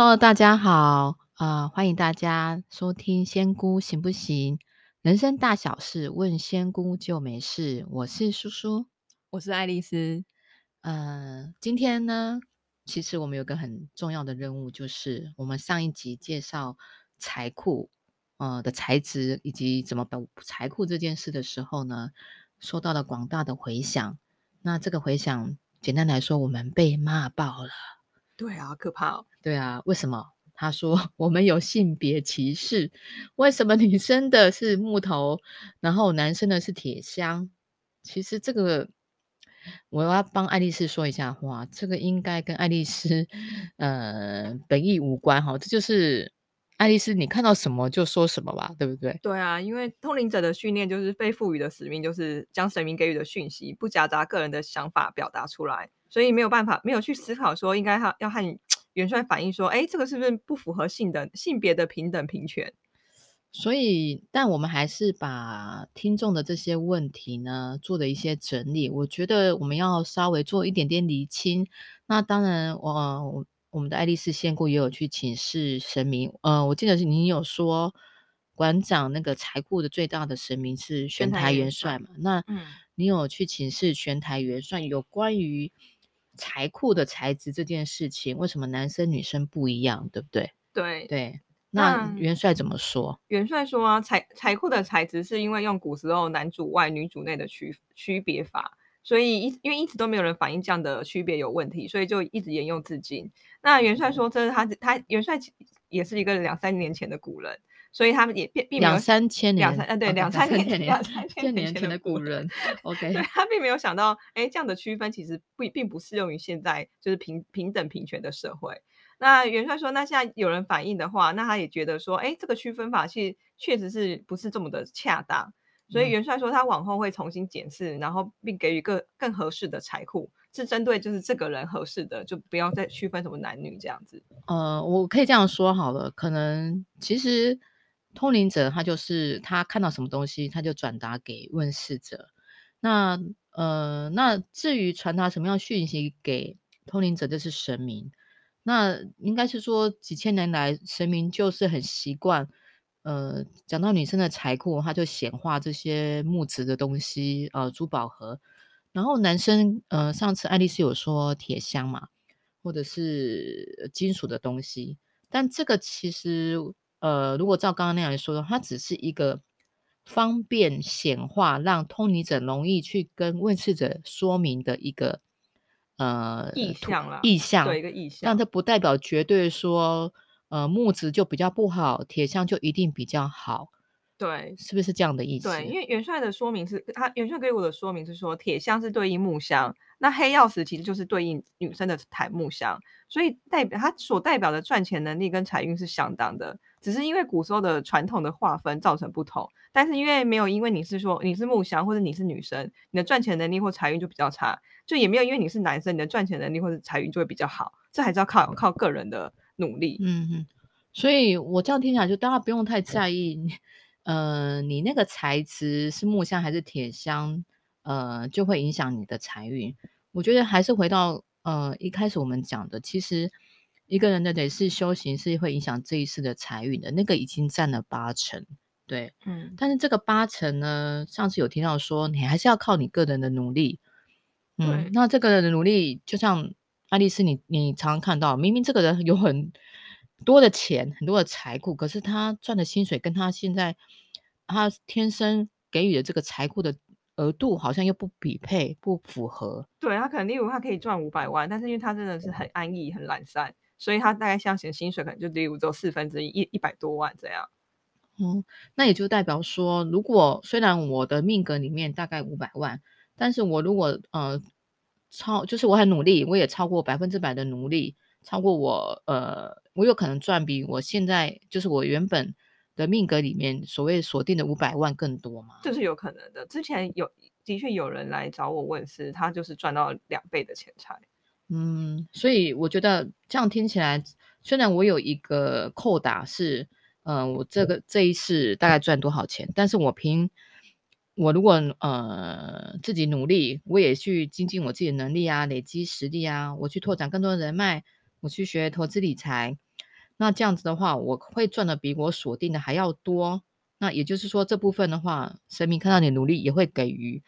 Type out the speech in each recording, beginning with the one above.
Hello，大家好啊、呃！欢迎大家收听《仙姑行不行》，人生大小事问仙姑就没事。我是叔叔，我是爱丽丝。呃，今天呢，其实我们有个很重要的任务，就是我们上一集介绍财库呃的材质以及怎么保财库这件事的时候呢，收到了广大的回响。那这个回响，简单来说，我们被骂爆了。对啊，可怕哦。对啊，为什么？他说 我们有性别歧视。为什么女生的是木头，然后男生的是铁箱？其实这个我要帮爱丽丝说一下话，这个应该跟爱丽丝呃本意无关哈。这就是爱丽丝，你看到什么就说什么吧，对不对？对啊，因为通灵者的训练就是被赋予的使命，就是将神明给予的讯息不夹杂个人的想法表达出来。所以没有办法，没有去思考说应该要要和 元帅反映说，哎，这个是不是不符合性的性别的平等平权？所以，但我们还是把听众的这些问题呢做了一些整理。我觉得我们要稍微做一点点厘清。那当然，我我，我们的爱丽丝仙姑也有去请示神明。呃，我记得是您有说馆长那个财库的最大的神明是玄台元帅嘛？那嗯，你有去请示玄台元帅有关于？财库的材质这件事情，为什么男生女生不一样，对不对？对对，那元帅怎么说？元帅说啊，财财库的材质是因为用古时候男主外女主内的区区别法，所以一因为一直都没有人反映这样的区别有问题，所以就一直沿用至今。那元帅说，这是他他元帅也是一个两三年前的古人。所以他们也并并没有两三千年，两三呃对两三千年两三千年前的古人，OK，他并没有想到，哎，这样的区分其实不并不适用于现在就是平平等平权的社会。那元帅说，那现在有人反映的话，那他也觉得说，哎，这个区分法其实确实是不是这么的恰当。所以元帅说，他往后会重新检视，然后并给予更更合适的财库，是针对就是这个人合适的，就不要再区分什么男女这样子。呃，我可以这样说好了，可能其实。通灵者他就是他看到什么东西，他就转达给问事者。那呃，那至于传达什么样讯息给通灵者，就是神明。那应该是说几千年来，神明就是很习惯，呃，讲到女生的财库，他就显化这些木质的东西，呃，珠宝盒。然后男生，呃，上次爱丽丝有说铁箱嘛，或者是金属的东西，但这个其实。呃，如果照刚刚那样来说的话，它只是一个方便显化，让通灵者容易去跟问世者说明的一个呃意象了，意象，对一个意象，但这不代表绝对说，呃，木质就比较不好，铁箱就一定比较好。对，是不是这样的意思？对，因为元帅的说明是他元帅给我的说明是说，铁箱是对应木箱，那黑曜石其实就是对应女生的檀木箱，所以代表它所代表的赚钱能力跟财运是相当的。只是因为古时候的传统的划分造成不同，但是因为没有因为你是说你是木箱或者你是女生，你的赚钱能力或财运就比较差，就也没有因为你是男生，你的赚钱能力或者财运就会比较好，这还是要靠靠个人的努力。嗯嗯，所以我这样听起来就大家不用太在意，呃，你那个材质是木箱还是铁箱，呃，就会影响你的财运。我觉得还是回到呃一开始我们讲的，其实。一个人的累世修行，是会影响这一世的财运的，那个已经占了八成，对，嗯，但是这个八成呢，上次有听到说，你还是要靠你个人的努力，嗯，那这个人的努力，就像爱丽丝你，你你常常看到，明明这个人有很多的钱，很多的财库，可是他赚的薪水跟他现在他天生给予的这个财库的额度，好像又不匹配，不符合。对，他可能例如他可以赚五百万，但是因为他真的是很安逸，很懒散。所以他大概像写薪水可能就例如只有四分之一一一百多万这样，嗯，那也就代表说，如果虽然我的命格里面大概五百万，但是我如果呃超就是我很努力，我也超过百分之百的努力，超过我呃我有可能赚比我现在就是我原本的命格里面所谓锁定的五百万更多吗？这是有可能的。之前有的确有人来找我问是，他就是赚到两倍的钱财。嗯，所以我觉得这样听起来，虽然我有一个扣打是，嗯、呃，我这个这一世大概赚多少钱，但是我凭我如果呃自己努力，我也去精进我自己的能力啊，累积实力啊，我去拓展更多的人脉，我去学投资理财，那这样子的话，我会赚的比我锁定的还要多。那也就是说，这部分的话，神明看到你努力，也会给予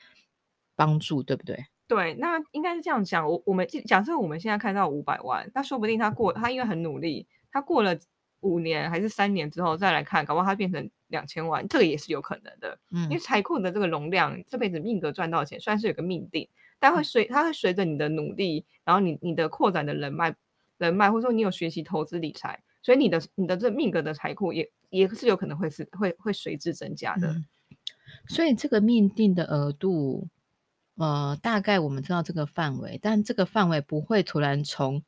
帮助，对不对？对，那应该是这样讲。我我们假设我们现在看到五百万，那说不定他过他因为很努力，他过了五年还是三年之后再来看，搞不好他变成两千万，这个也是有可能的。嗯，因为财库的这个容量，这辈子命格赚到钱，算是有个命定，但会随它会随着你的努力，然后你你的扩展的人脉人脉，或者说你有学习投资理财。所以你的你的这命格的财库也也是有可能会是会会随之增加的，嗯。所以这个命定的额度，呃，大概我们知道这个范围，但这个范围不会突然从，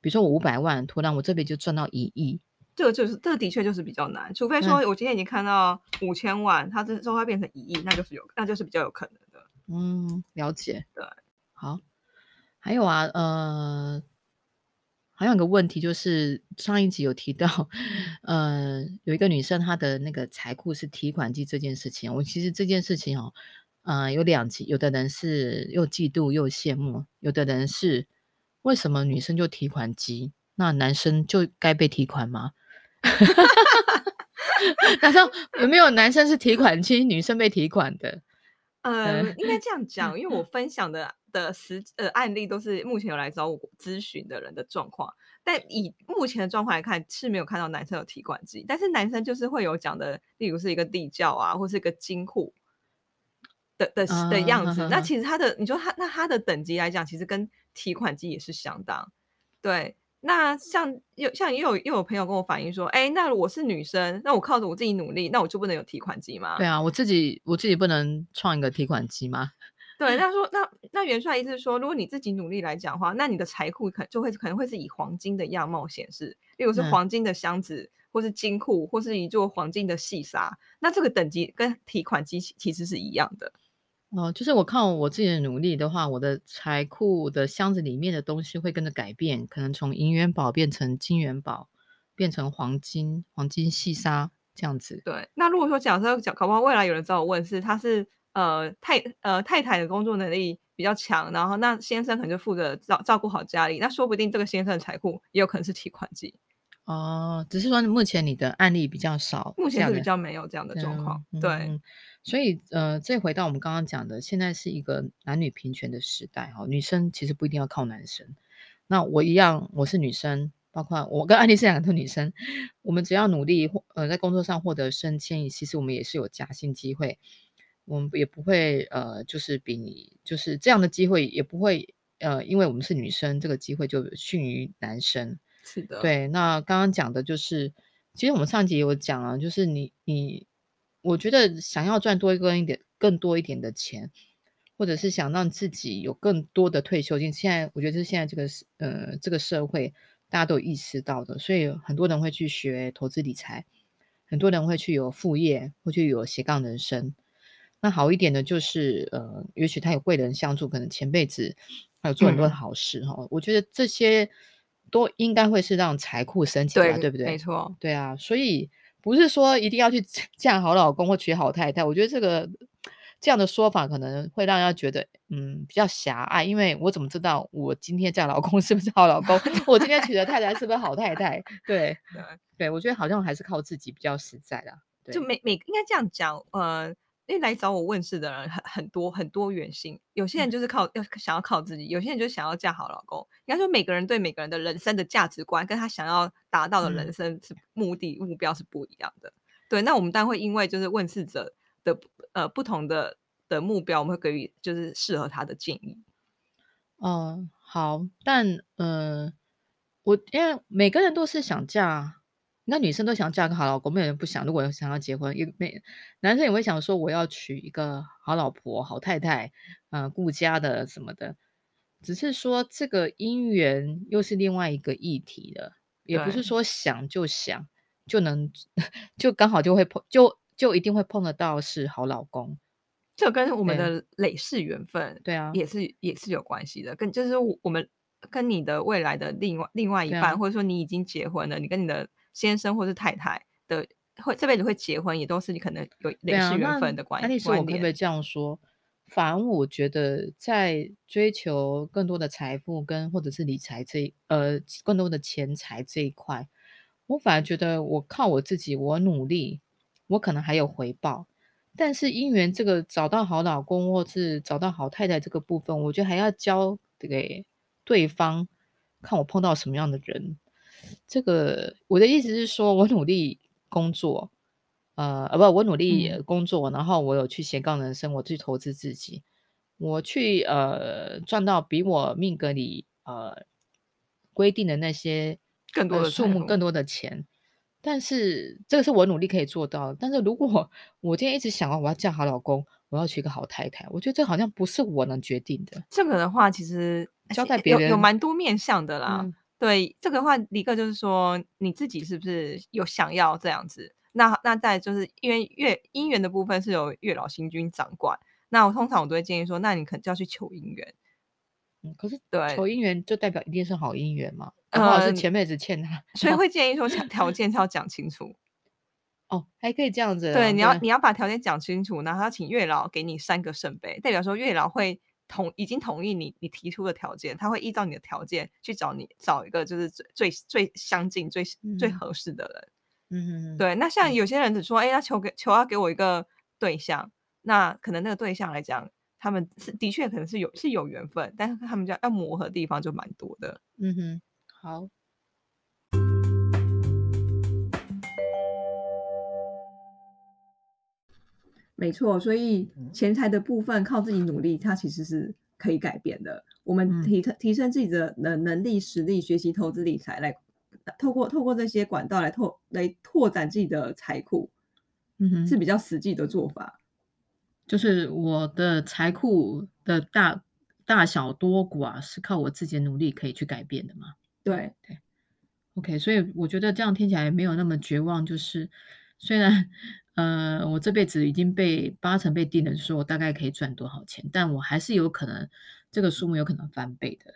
比如说我五百万，突然我这边就赚到一亿。这个就是这个的确就是比较难，除非说我今天已经看到五千万，嗯、它之后它变成一亿，那就是有那就是比较有可能的。嗯，了解。对，好，还有啊，呃。还有个问题就是上一集有提到，呃，有一个女生她的那个财库是提款机这件事情。我其实这件事情哦，呃，有两集，有的人是又嫉妒又羡慕，有的人是为什么女生就提款机，那男生就该被提款吗？难道 有没有男生是提款机，女生被提款的？呃，应该这样讲，因为我 分享的。的实呃案例都是目前有来找我咨询的人的状况，但以目前的状况来看是没有看到男生有提款机，但是男生就是会有讲的，例如是一个地窖啊，或是一个金库的的的样子。Uh, 那其实他的，你说他那他的等级来讲，其实跟提款机也是相当。对，那像有像也有又有朋友跟我反映说，哎，那我是女生，那我靠着我自己努力，那我就不能有提款机吗？对啊，我自己我自己不能创一个提款机吗？对，那说那那元帅意思是说，如果你自己努力来讲的话，那你的财库可就会可能会是以黄金的样貌显示，例如是黄金的箱子，嗯、或是金库，或是一座黄金的细沙。那这个等级跟提款机其实是一样的。哦，就是我靠我自己的努力的话，我的财库的箱子里面的东西会跟着改变，可能从银元宝变成金元宝，变成黄金、黄金细沙这样子。对，那如果说假设讲，搞不好未来有人找我问是他是。呃，太呃太太的工作能力比较强，然后那先生可能就负责照照顾好家里，那说不定这个先生的财库也有可能是提款机哦。只是说目前你的案例比较少，目前是比较没有这样的状况。嗯、对、嗯，所以呃，再回到我们刚刚讲的，现在是一个男女平权的时代哈，女生其实不一定要靠男生。那我一样，我是女生，包括我跟 安丽是两个女生，我们只要努力或呃在工作上获得升迁，其实我们也是有加薪机会。我们也不会呃，就是比你就是这样的机会也不会呃，因为我们是女生，这个机会就逊于男生。是的，对。那刚刚讲的就是，其实我们上集有讲啊，就是你你，我觉得想要赚多一个一点更多一点的钱，或者是想让自己有更多的退休金，现在我觉得是现在这个呃这个社会大家都有意识到的，所以很多人会去学投资理财，很多人会去有副业，会去有斜杠人生。那好一点的就是，呃，也许他有贵人相助，可能前辈子还有做很多的好事哈、嗯。我觉得这些都应该会是让财库升起来，对，对不对？没错，对啊。所以不是说一定要去 嫁好老公或娶好太太。我觉得这个这样的说法可能会让人家觉得，嗯，比较狭隘。因为我怎么知道我今天嫁老公 是不是好老公？我今天娶的太太是不是好太太？对对对，我觉得好像还是靠自己比较实在的。就每每应该这样讲，呃。因为来找我问事的人很很多很多元性，有些人就是靠要想要靠自己，有些人就想要嫁好老公。应该说每个人对每个人的人生的价值观跟他想要达到的人生是目的、嗯、目标是不一样的。对，那我们当然会因为就是问事者的呃不同的的目标，我们会给予就是适合他的建议。嗯、呃，好，但呃，我因为每个人都是想嫁。那女生都想嫁个好老公，没有人不想。如果想要结婚，也没男生也会想说我要娶一个好老婆、好太太，呃，顾家的什么的。只是说这个姻缘又是另外一个议题了，也不是说想就想就能 就刚好就会碰，就就一定会碰得到是好老公。这跟我们的累世缘分，对啊，也是也是有关系的。跟就是我们跟你的未来的另外另外一半，或者说你已经结婚了，你跟你的。先生或是太太的会这辈子会结婚，也都是你可能有类似缘分的关系。那你说我可不可以这样说？反而我觉得在追求更多的财富跟或者是理财这呃更多的钱财这一块，我反而觉得我靠我自己，我努力，我可能还有回报。但是姻缘这个找到好老公或是找到好太太这个部分，我觉得还要交给对方，看我碰到什么样的人。这个我的意思是说，我努力工作，呃，啊，不，我努力工作，嗯、然后我有去斜杠人生，我去投资自己，我去呃赚到比我命格里呃规定的那些更多的数目更多的钱。但是这个是我努力可以做到的。但是如果我今天一直想要我要嫁好老公，我要娶一个好太太，我觉得这好像不是我能决定的。这个的话，其实交代别人有有蛮多面向的啦。嗯、对这个的话，一个就是说你自己是不是有想要这样子？那那再就是因为月姻缘的部分是由月老星君掌管。那我通常我都会建议说，那你可能就要去求姻缘。嗯，可是对求姻缘就代表一定是好姻缘嘛？不好是前辈子欠他，嗯，所以会 建议说条件是要讲清楚。哦，还可以这样子。对，你要你要把条件讲清楚，然后要请月老给你三个圣杯，代表说月老会同已经同意你你提出的条件，他会依照你的条件去找你找一个就是最最最相近最最合适的人。嗯嗯对，那像有些人只说，哎，他求给求要给我一个对象，那可能那个对象来讲。他们是的确可能是有是有缘分，但是他们家要磨合的地方就蛮多的。嗯哼，好，没错。所以钱财的部分靠自己努力，它其实是可以改变的。我们提提升自己的能能力、实力，学习投资理财，来透过透过这些管道来拓来拓展自己的财库，嗯哼，是比较实际的做法。就是我的财库的大大小多寡啊，是靠我自己的努力可以去改变的嘛？对对，OK，所以我觉得这样听起来没有那么绝望。就是虽然呃，我这辈子已经被八成被定了，说我大概可以赚多少钱，但我还是有可能这个数目有可能翻倍的。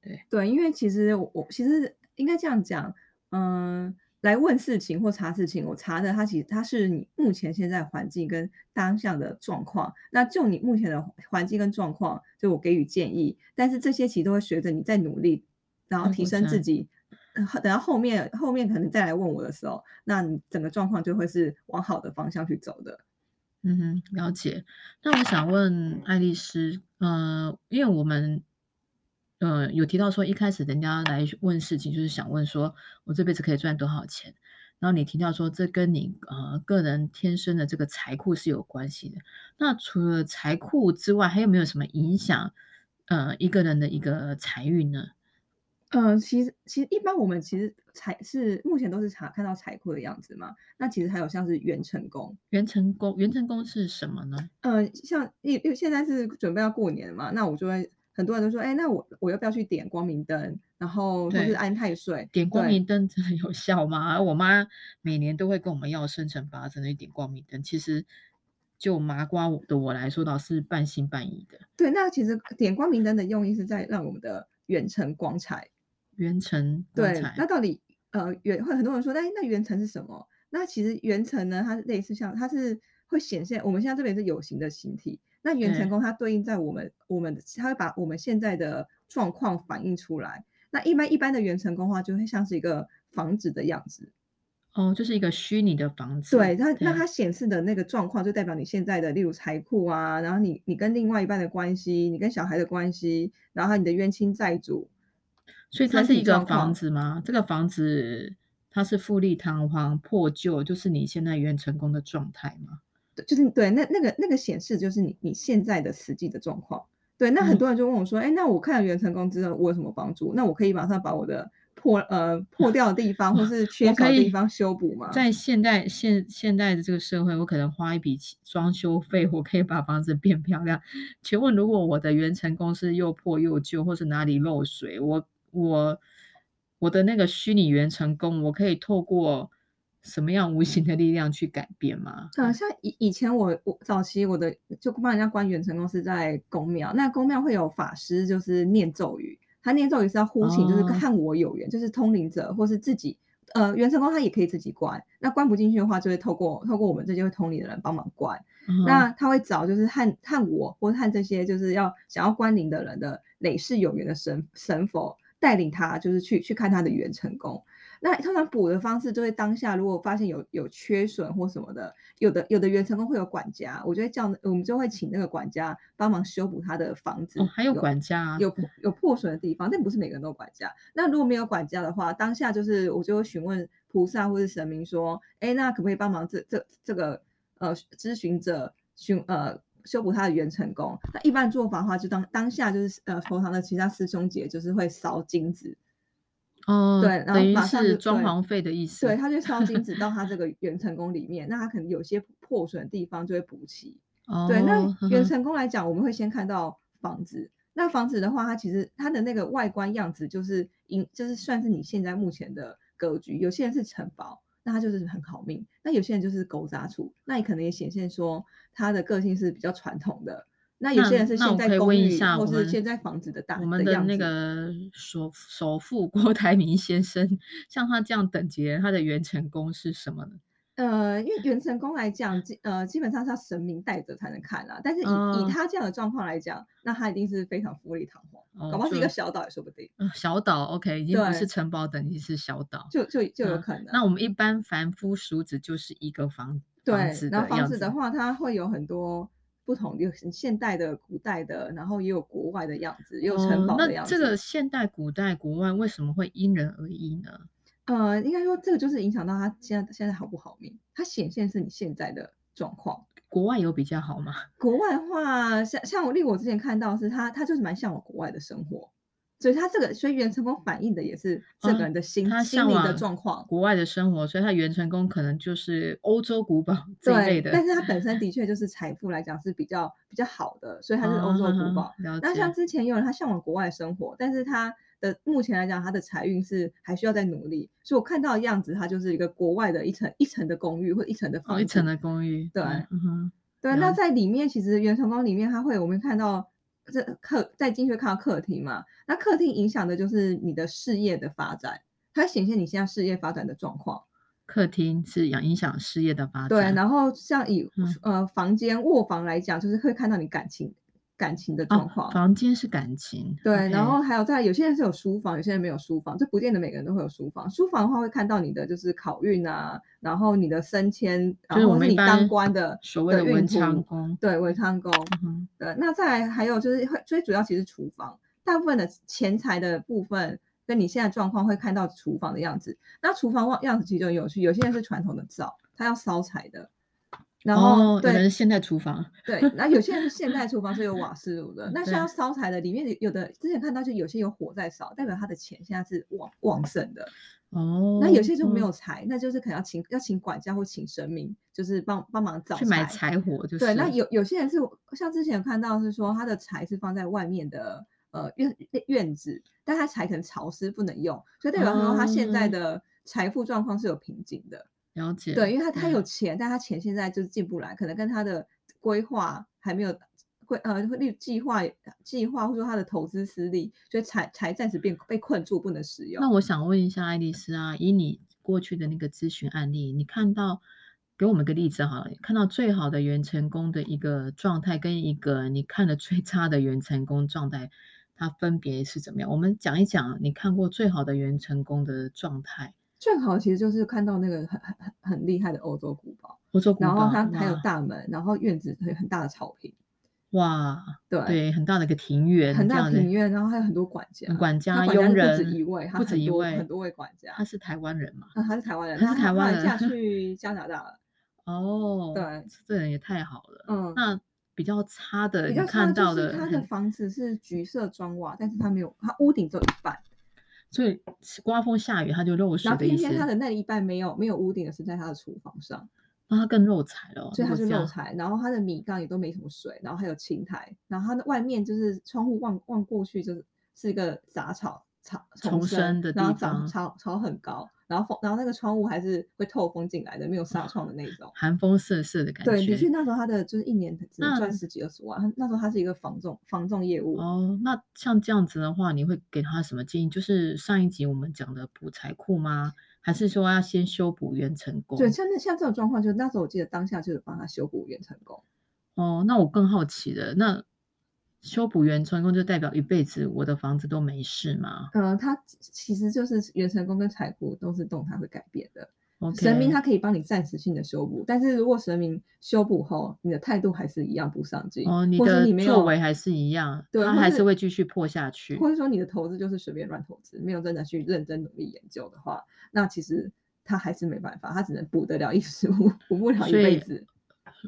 对对，因为其实我我其实应该这样讲，嗯、呃。来问事情或查事情，我查的它其实它是你目前现在环境跟当下的状况。那就你目前的环境跟状况，就我给予建议。但是这些其实都会随着你在努力，然后提升自己。等到后面后面可能再来问我的时候，那你整个状况就会是往好的方向去走的。嗯哼，了解。那我想问爱丽丝，呃，因为我们。呃，有提到说一开始人家来问事情，就是想问说我这辈子可以赚多少钱？然后你提到说这跟你呃个人天生的这个财库是有关系的。那除了财库之外，还有没有什么影响呃一个人的一个财运呢？嗯、呃，其实其实一般我们其实财是目前都是查看到财库的样子嘛。那其实还有像是元成功，元成功元成功是什么呢？呃，像因为现在是准备要过年嘛，那我就会。很多人都说，哎、欸，那我我要不要去点光明灯？然后或是安太岁？点光明灯真的有效吗？我妈每年都会跟我们要生辰八字那点光明灯。其实就麻瓜的我来说，倒是半信半疑的。对，那其实点光明灯的用意是在让我们的元辰光彩。元辰。对，那到底呃元会很多人说，哎，那元辰是什么？那其实元辰呢，它类似像它是会显现，我们现在这边是有形的形体。那元成功它对应在我们我们，它会把我们现在的状况反映出来。那一般一般的元成功的话，就会像是一个房子的样子。哦，就是一个虚拟的房子。对它，那它显示的那个状况，就代表你现在的，例如财库啊，然后你你跟另外一半的关系，你跟小孩的关系，然后你的冤亲债主。所以它是一个房子吗？这个房子它是富丽堂皇、破旧，就是你现在原成功的状态吗？对就是对，那那个那个显示就是你你现在的实际的状况。对，那很多人就问我说，哎、嗯，那我看了原成功之后，我有什么帮助？那我可以马上把我的破呃破掉的地方或 是缺少的地方修补吗？在现代现现代的这个社会，我可能花一笔装修费，我可以把房子变漂亮。请问，如果我的原成功是又破又旧，或是哪里漏水，我我我的那个虚拟元成功，我可以透过。什么样无形的力量去改变吗？啊，像以以前我我早期我的就帮人家关元成功是在宫庙，那宫庙会有法师就是念咒语，他念咒语是要呼请，就是和我有缘，哦、就是通灵者或是自己，呃，元成功他也可以自己关，那关不进去的话，就会透过透过我们这些会通灵的人帮忙关，嗯、那他会找就是和和我或和这些就是要想要关灵的人的累世有缘的神神佛带领他，就是去去看他的元成功。那通常补的方式就会当下，如果发现有有缺损或什么的，有的有的原成功会有管家，我就会叫我们就会请那个管家帮忙修补他的房子。哦，还有管家啊，有有破损的地方，但不是每个人都有管家。那如果没有管家的话，当下就是我就会询问菩萨或是神明说，哎，那可不可以帮忙这这这个呃咨询者询呃修补他的元成功？那一般做法的话，就当当下就是呃佛堂的其他师兄姐就是会烧金子。哦，对，然后马上是装潢费的意思。对，他就烧金子到他这个元成功里面，那他可能有些破损的地方就会补齐。哦，对，那 元成功来讲，我们会先看到房子。那房子的话，它其实它的那个外观样子就是，就是算是你现在目前的格局。有些人是城堡，那他就是很好命；那有些人就是狗杂处，那你可能也显现说他的个性是比较传统的。那有些人是现在公寓，或是现在房子的大，我们的那个首首富郭台铭先生，像他这样等级的，他的元成功是什么呢？呃，因为元成功来讲，基呃基本上是要神明带着才能看啊。但是以、呃、以他这样的状况来讲，那他一定是非常富丽堂皇，哦、搞不好是一个小岛也说不定。嗯、小岛 OK，已经不是城堡等级，是小岛，就就就有可能、呃。那我们一般凡夫俗子就是一个房房子，然后房子的话，它会有很多。不同有现代的、古代的，然后也有国外的样子，也有城堡的样子。哦、那这个现代、古代、国外为什么会因人而异呢？呃，应该说这个就是影响到他现在现在好不好命，它显现是你现在的状况。国外有比较好吗？国外的话，像像我例如我之前看到是他，他就是蛮向往国外的生活。所以他这个，所以元成功反映的也是这个人的心、啊、他心理的状况，国外的生活，所以他元成功可能就是欧洲古堡这一类的。但是他本身的 确就是财富来讲是比较比较好的，所以他是欧洲古堡。啊、那像之前有人他向往国外生活，但是他的目前来讲他的财运是还需要再努力。所以我看到的样子，他就是一个国外的一层一层的公寓或一层的房一层的公寓。对，嗯哼，对。那在里面其实元成功里面，他会我们看到。这客在进去看到客厅嘛，那客厅影响的就是你的事业的发展，它显现你现在事业发展的状况。客厅是影影响事业的发展。对，然后像以、嗯、呃房间卧房来讲，就是会看到你感情。感情的状况，哦，房间是感情，对，okay. 然后还有在有些人是有书房，有些人没有书房，这不见得每个人都会有书房。书房的话会看到你的就是考运啊，然后你的升迁，然后是你当官的所谓的文昌宫，对，文昌宫，嗯，对。那再来还有就是最主要其实厨房，大部分的钱财的部分跟你现在状况会看到厨房的样子。那厨房样子其实就很有趣，有些人是传统的灶，他要烧柴的。然后，对，有人是现代厨房，对，那有些人是现代厨房是有瓦 斯炉的。那像烧柴的，里面有的之前看到就有些有火在烧，代表他的钱现在是旺旺盛的。哦，那有些就没有柴，哦，那就是可能要请要请管家或请神明，就是帮帮忙找，去买柴火，就是。对，那有有些人是像之前有看到是说他的柴是放在外面的呃院院子，但他柴可能潮湿不能用，所以代表说他现在的财富状况是有瓶颈的。了解，对，因为他他有钱，嗯，但他钱现在就是进不来，可能跟他的规划还没有规呃例如计划计划，或者说他的投资失利，所以才才暂时变被困住，不能使用。那我想问一下爱丽丝啊，以你过去的那个咨询案例，你看到给我们个例子好了，看到最好的原成功的一个状态，跟一个你看的最差的原成功状态，它分别是怎么样？我们讲一讲你看过最好的原成功的状态。最好其实就是看到那个很很很厉害的欧洲古堡，欧洲古堡，然后它还有大门，然后院子很很大的草坪，哇，对对，很大的一个庭院，很大的庭院，然后还有很多管家，管家佣人不止一位，不止一位，很多位管家。他是台湾人嘛？啊，他是台湾人，他是台湾人，嫁 去加拿大了。哦，对，这人也太好了。嗯，那比较差的，比较看到的，他的房子是橘色砖瓦，但是他没有，他屋顶只有一半。所以刮风下雨，它就漏水的意思。然后偏偏它的那一半没有没有屋顶的是在它的厨房上，那它更漏财了。所以它就漏财。然后它的米缸也都没什么水，然后还有青苔，然后它的外面就是窗户望望过去就是是一个杂草草丛生的地方，然后草草很高。然后风，然后那个窗户还是会透风进来的，没有纱窗的那种，寒风瑟瑟的感觉。对，的确那时候他的就是一年只能赚十几二十万，那，那时候他是一个房仲房仲业务。哦，那像这样子的话，你会给他什么建议？就是上一集我们讲的补财库吗？还是说要先修补原成功？对，像那像这种状况，就那时候我记得当下就是帮他修补原成功。哦，那我更好奇的那。修补元成功就代表一辈子我的房子都没事吗？嗯、呃，它其实就是元成功跟财库都是动态会改变的。神明它可以帮你暂时性的修补，但是如果神明修补后，你的态度还是一样不上进，哦，你或是你的作为还是一样，对，它还是会继续破下去，或者说你的投资就是随便乱投资，没有真的去认真努力研究的话，那其实他还是没办法，他只能补得了一时，补不了一辈子。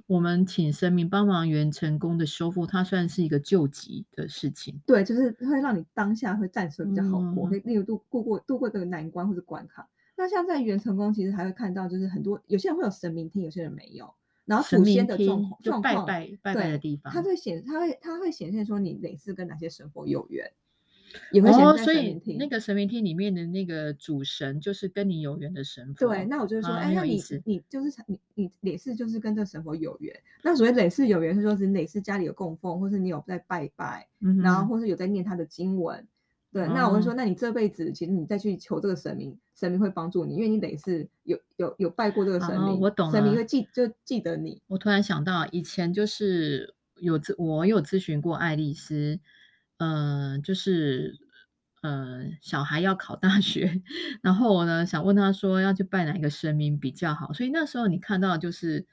我们请神明帮忙元成功的修复，它算是一个救急的事情。对，就是会让你当下会暂时比较好过，可以例如度过过度过这个难关或者关卡。那像在元成功，其实还会看到，就是很多有些人会有神明厅，有些人没有。然后祖先的状况，就拜拜拜拜的地方，它会显，它会它会显现说你哪次跟哪些神佛有缘，哦，所以那个神明厅里面的那个主神，就是跟你有缘的神佛。对，那我就是说，哎、啊，那你你就是你你哪世就是跟这神佛有缘。那所谓哪世有缘，是说是哪世家里有供奉，或是你有在拜拜，嗯、然后或是有在念他的经文。对，哦、那我会说，那你这辈子其实你再去求这个神明，神明会帮助你，因为你得是有有有拜过这个神明，哦、我懂，神明会记就记得你。我突然想到，以前就是有我有咨询过爱丽丝，嗯、呃，就是呃小孩要考大学，然后我呢想问他说要去拜哪一个神明比较好，所以那时候你看到就是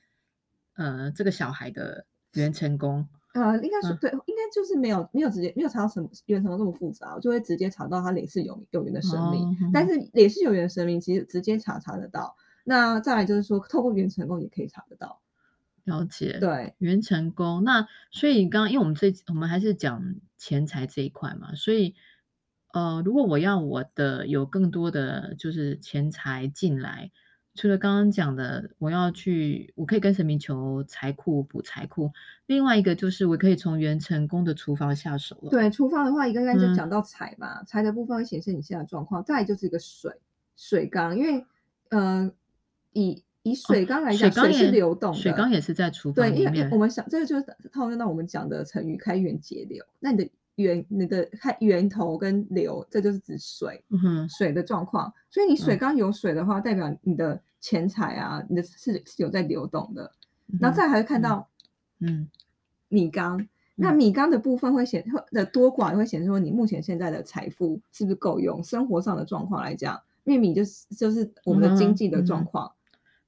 呃这个小孩的元成功。呃，应该是、嗯、对，应该就是没有没有直接没有查到什么元成功这么复杂，就会直接查到他累世有有缘的神明。但是累世有缘的神明其实直接查查得到。那再来就是说，透过元成功也可以查得到。了解，对，元成功。那所以刚刚因为我们这我们还是讲钱财这一块嘛，所以呃，如果我要我的有更多的就是钱财进来。除了刚刚讲的，我要去，我可以跟神明求财库补财库。另外一个就是，我可以从元成功的厨房下手了。对，厨房的话，一个应该就讲到财嘛，嗯、财的部分会显示你现在的状况。再来就是一个水水缸，因为呃，以以水缸来讲，哦、水缸水是流动的，水缸也是在厨房。对，因为我们想这个就是套用到我们讲的成语“开源节流”。那你的。源，你的开源头跟流，这就是指水，嗯、哼水的状况。所以你水缸有水的话，嗯、代表你的钱财啊，你的是是有在流动的。嗯、然后再还会看到，嗯，米缸。嗯、那米缸的部分会显的多寡，会显示说你目前现在的财富是不是够用，生活上的状况来讲，因为米就是就是我们的经济的状况。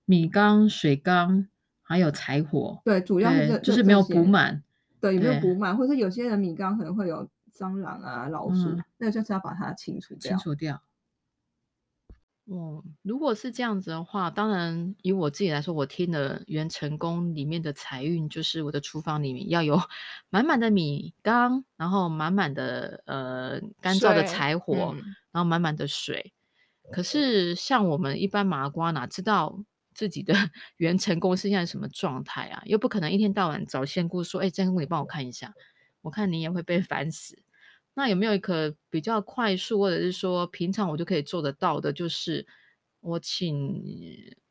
嗯、米缸、水缸还有柴火，对，主要是就是没有补满。对，有没有补满，或者有些人米缸可能会有蟑螂啊、老鼠，嗯、那就是要把它清除掉。清除掉。哦，如果是这样子的话，当然以我自己来说，我听的元成功里面的财运，就是我的厨房里面要有 满满的米缸，然后满满的呃干燥的柴火，嗯、然后满满的水。可是像我们一般麻瓜哪知道？自己的 元成功是现在什么状态啊？又不可能一天到晚找仙姑说：“哎、欸，仙姑，你帮我看一下。”我看你也会被烦死。那有没有一个比较快速，或者是说平常我就可以做得到的？就是我请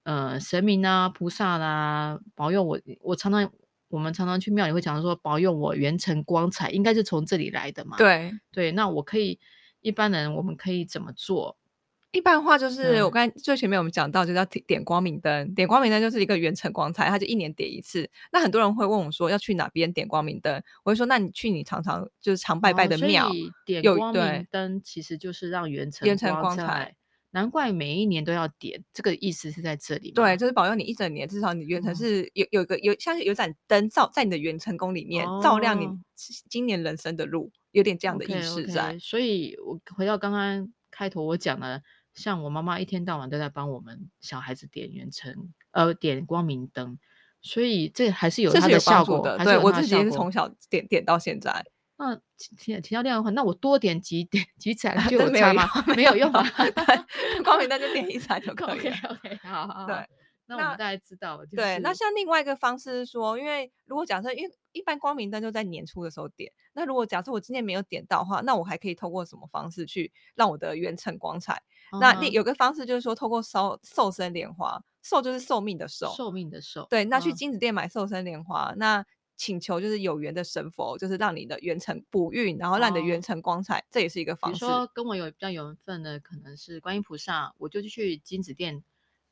呃神明啊、菩萨啦、啊、保佑我。我常常我们常常去庙里会讲说保佑我元辰光彩，应该是从这里来的嘛？对对，那我可以一般人我们可以怎么做？一般的话就是我刚才最前面我们讲到，就是要点光明灯。点光明灯就是一个元成光彩，它就一年点一次。那很多人会问我说要去哪边点光明灯，我会说那你去你常常就是常拜拜的庙。哦、点光明灯其实就是让元成元成光彩。难怪每一年都要点，这个意思是在这里。对，就是保佑你一整年，至少你元辰是有有个有像是有盏灯照在你的元成宫里面，哦、照亮你今年人生的路，有点这样的意思在。Okay, okay. 所以我回到刚刚开头我讲的。像我妈妈一天到晚都在帮我们小孩子点元成，呃，点光明灯，所以这还是有它的效果的。对，我自己是从小点点到现在。那提提到亮的话，那我多点几点几盏 就有差吗？没有用吗？光明灯就点一盏就可以。OK OK，好好好。对，那我们大概知道了。对，那像另外一个方式是说，因为如果假设因为。一般光明灯就在年初的时候点。那如果假设我今年没有点到的话，那我还可以透过什么方式去让我的元成光彩？嗯、那另有个方式就是说，透过烧瘦身莲花，寿就是寿命的寿，寿命的寿。对，那去金子店买瘦身莲花，嗯、那请求就是有缘的神佛，就是让你的元辰补运，然后让你的元辰光彩，哦、这也是一个方式。比如说跟我有比较缘分的，可能是观音菩萨，我就去金子店。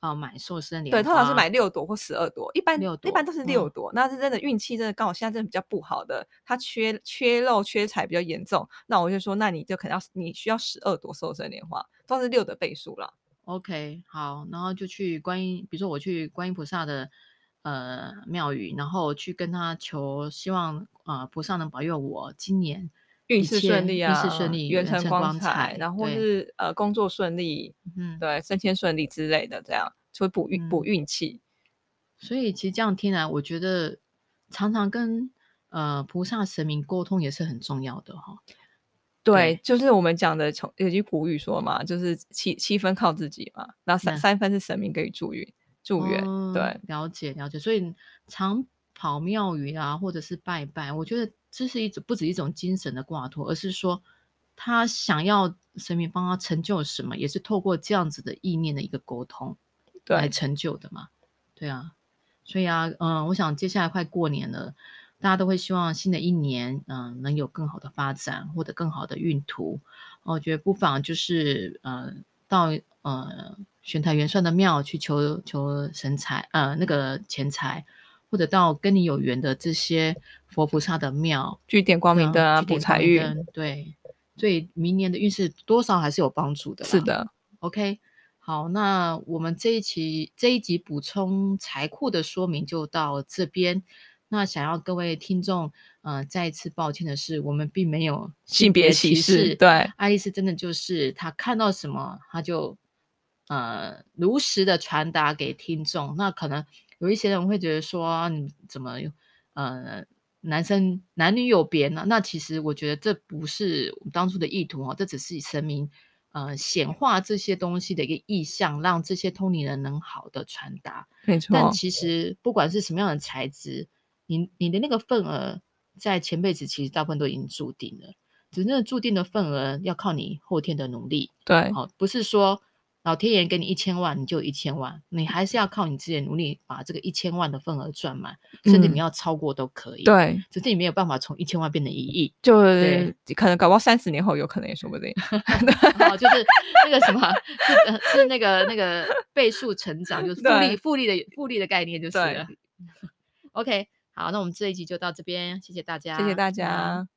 呃买寿生莲花，对，通常是买六朵或十二朵，一般六朵一般都是六朵。嗯、那是真的运气真的刚好现在真的比较不好的，它缺缺肉缺财比较严重，那我就说，那你就可能要你需要十二朵寿生莲花，都是六的倍数了。OK，好，然后就去观音，比如说我去观音菩萨的呃庙宇，然后去跟他求，希望呃菩萨能保佑我今年运势顺利啊，运势顺利，元辰光彩，然后是呃工作顺利，嗯，对，升迁顺利之类的，这样就会补运补运气。所以其实这样听来，我觉得常常跟呃菩萨神明沟通也是很重要的哈。对，就是我们讲的，从有句古语说嘛，就是七七分靠自己嘛，然后三、嗯、三分是神明给予助运助缘。哦、对，了解了解。所以常跑庙宇啊，或者是拜拜，我觉得这是一种不止一种精神的挂托，而是说他想要神明帮他成就什么，也是透过这样子的意念的一个沟通来成就的嘛。对，对啊，所以啊，嗯，我想接下来快过年了。大家都会希望新的一年，嗯、呃，能有更好的发展或者更好的运途。我觉得不妨就是，呃，到呃玄台元帅的庙去求求神财，呃，那个钱财，或者到跟你有缘的这些佛菩萨的庙去点光明灯啊，补财运。对，所以明年的运势多少还是有帮助的。是的，OK，好，那我们这一期这一集补充财库的说明就到这边。那想要各位听众，呃，再一次抱歉的是，我们并没有性别歧视。对，爱丽丝真的就是她看到什么，她就呃如实的传达给听众。那可能有一些人会觉得说，你怎么呃男生男女有别呢？那其实我觉得这不是我们当初的意图哦，这只是神明呃显化这些东西的一个意向，让这些通灵人能好的传达。没错。但其实不管是什么样的材质。你你的那个份额，在前辈子其实大部分都已经注定了，只是那注定的份额要靠你后天的努力。对，好，不是说老天爷给你一千万你就一千万，你还是要靠你自己的努力把这个一千万的份额赚满，甚至你要超过都可以。嗯、对，只是你没有办法从一千万变成一亿，就可能搞不好三十年后有可能也说不定。好，就是那个什么，是是那个那个倍数成长，就是复利复利的复利的概念就是了。OK。好，那我们这一集就到这边，谢谢大家，谢谢大家。